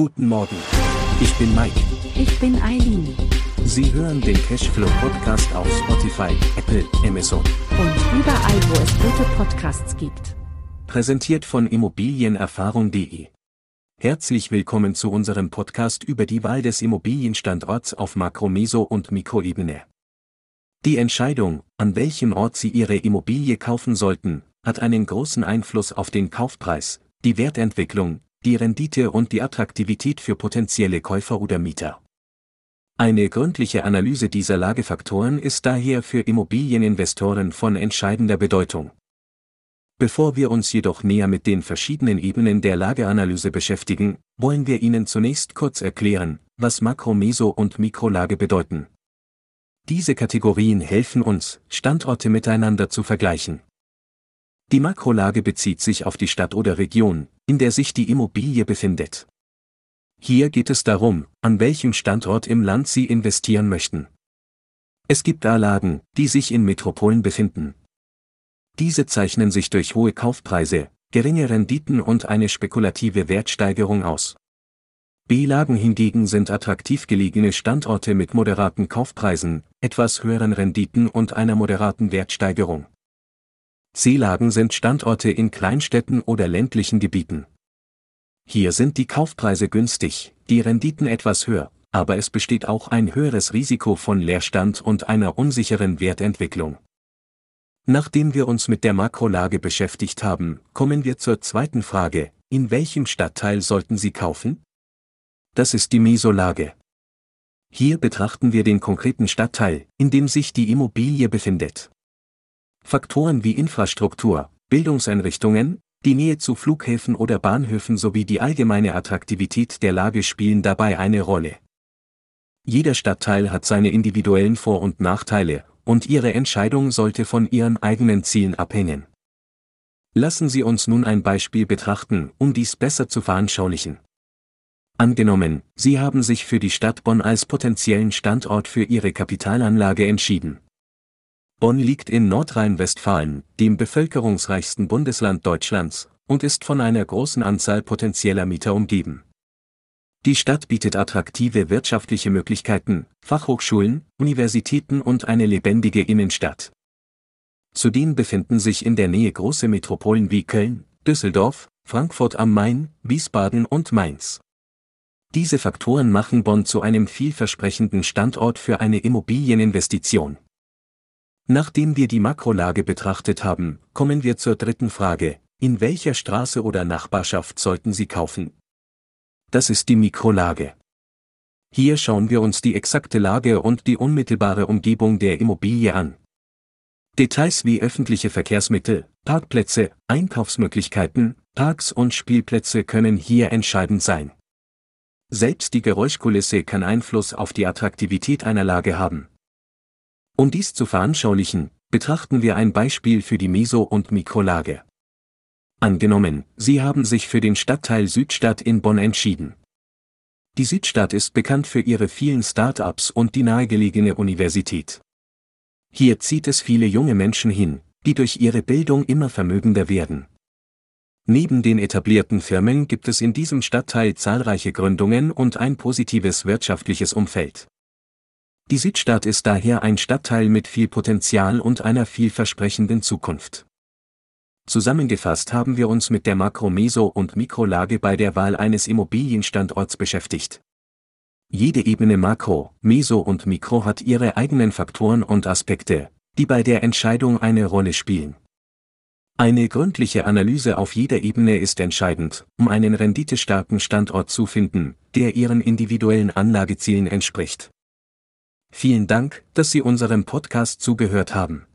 Guten Morgen. Ich bin Mike. Ich bin Eileen. Sie hören den Cashflow Podcast auf Spotify, Apple, Amazon. Und überall, wo es gute Podcasts gibt. Präsentiert von Immobilienerfahrung.de. Herzlich willkommen zu unserem Podcast über die Wahl des Immobilienstandorts auf Makro-, Meso- und Mikroebene. Die Entscheidung, an welchem Ort Sie Ihre Immobilie kaufen sollten, hat einen großen Einfluss auf den Kaufpreis, die Wertentwicklung, die Rendite und die Attraktivität für potenzielle Käufer oder Mieter. Eine gründliche Analyse dieser Lagefaktoren ist daher für Immobilieninvestoren von entscheidender Bedeutung. Bevor wir uns jedoch näher mit den verschiedenen Ebenen der Lageanalyse beschäftigen, wollen wir Ihnen zunächst kurz erklären, was Makro-, Meso- und Mikrolage bedeuten. Diese Kategorien helfen uns, Standorte miteinander zu vergleichen. Die Makrolage bezieht sich auf die Stadt oder Region, in der sich die Immobilie befindet. Hier geht es darum, an welchem Standort im Land Sie investieren möchten. Es gibt A-Lagen, die sich in Metropolen befinden. Diese zeichnen sich durch hohe Kaufpreise, geringe Renditen und eine spekulative Wertsteigerung aus. B-Lagen hingegen sind attraktiv gelegene Standorte mit moderaten Kaufpreisen, etwas höheren Renditen und einer moderaten Wertsteigerung. C-Lagen sind Standorte in Kleinstädten oder ländlichen Gebieten. Hier sind die Kaufpreise günstig, die Renditen etwas höher, aber es besteht auch ein höheres Risiko von Leerstand und einer unsicheren Wertentwicklung. Nachdem wir uns mit der Makrolage beschäftigt haben, kommen wir zur zweiten Frage, in welchem Stadtteil sollten Sie kaufen? Das ist die Mesolage. Hier betrachten wir den konkreten Stadtteil, in dem sich die Immobilie befindet. Faktoren wie Infrastruktur, Bildungseinrichtungen, die Nähe zu Flughäfen oder Bahnhöfen sowie die allgemeine Attraktivität der Lage spielen dabei eine Rolle. Jeder Stadtteil hat seine individuellen Vor- und Nachteile, und Ihre Entscheidung sollte von Ihren eigenen Zielen abhängen. Lassen Sie uns nun ein Beispiel betrachten, um dies besser zu veranschaulichen. Angenommen, Sie haben sich für die Stadt Bonn als potenziellen Standort für Ihre Kapitalanlage entschieden. Bonn liegt in Nordrhein-Westfalen, dem bevölkerungsreichsten Bundesland Deutschlands, und ist von einer großen Anzahl potenzieller Mieter umgeben. Die Stadt bietet attraktive wirtschaftliche Möglichkeiten, Fachhochschulen, Universitäten und eine lebendige Innenstadt. Zudem befinden sich in der Nähe große Metropolen wie Köln, Düsseldorf, Frankfurt am Main, Wiesbaden und Mainz. Diese Faktoren machen Bonn zu einem vielversprechenden Standort für eine Immobilieninvestition. Nachdem wir die Makrolage betrachtet haben, kommen wir zur dritten Frage, in welcher Straße oder Nachbarschaft sollten Sie kaufen? Das ist die Mikrolage. Hier schauen wir uns die exakte Lage und die unmittelbare Umgebung der Immobilie an. Details wie öffentliche Verkehrsmittel, Parkplätze, Einkaufsmöglichkeiten, Parks und Spielplätze können hier entscheidend sein. Selbst die Geräuschkulisse kann Einfluss auf die Attraktivität einer Lage haben. Um dies zu veranschaulichen, betrachten wir ein Beispiel für die Meso- und Mikrolage. Angenommen, Sie haben sich für den Stadtteil Südstadt in Bonn entschieden. Die Südstadt ist bekannt für ihre vielen Start-ups und die nahegelegene Universität. Hier zieht es viele junge Menschen hin, die durch ihre Bildung immer vermögender werden. Neben den etablierten Firmen gibt es in diesem Stadtteil zahlreiche Gründungen und ein positives wirtschaftliches Umfeld. Die Südstadt ist daher ein Stadtteil mit viel Potenzial und einer vielversprechenden Zukunft. Zusammengefasst haben wir uns mit der Makro-, Meso- und Mikrolage bei der Wahl eines Immobilienstandorts beschäftigt. Jede Ebene Makro, Meso und Mikro hat ihre eigenen Faktoren und Aspekte, die bei der Entscheidung eine Rolle spielen. Eine gründliche Analyse auf jeder Ebene ist entscheidend, um einen renditestarken Standort zu finden, der Ihren individuellen Anlagezielen entspricht. Vielen Dank, dass Sie unserem Podcast zugehört haben.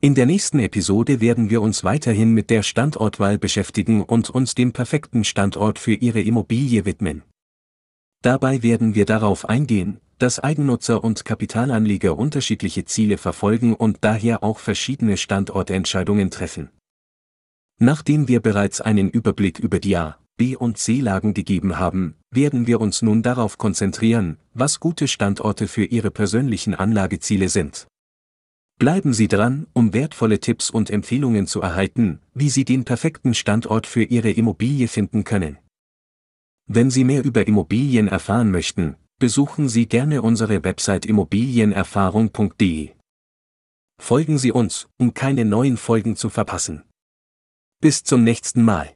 In der nächsten Episode werden wir uns weiterhin mit der Standortwahl beschäftigen und uns dem perfekten Standort für Ihre Immobilie widmen. Dabei werden wir darauf eingehen, dass Eigennutzer und Kapitalanleger unterschiedliche Ziele verfolgen und daher auch verschiedene Standortentscheidungen treffen. Nachdem wir bereits einen Überblick über die A, B und C-Lagen gegeben haben, werden wir uns nun darauf konzentrieren, was gute Standorte für Ihre persönlichen Anlageziele sind. Bleiben Sie dran, um wertvolle Tipps und Empfehlungen zu erhalten, wie Sie den perfekten Standort für Ihre Immobilie finden können. Wenn Sie mehr über Immobilien erfahren möchten, besuchen Sie gerne unsere Website immobilienerfahrung.de. Folgen Sie uns, um keine neuen Folgen zu verpassen. Bis zum nächsten Mal.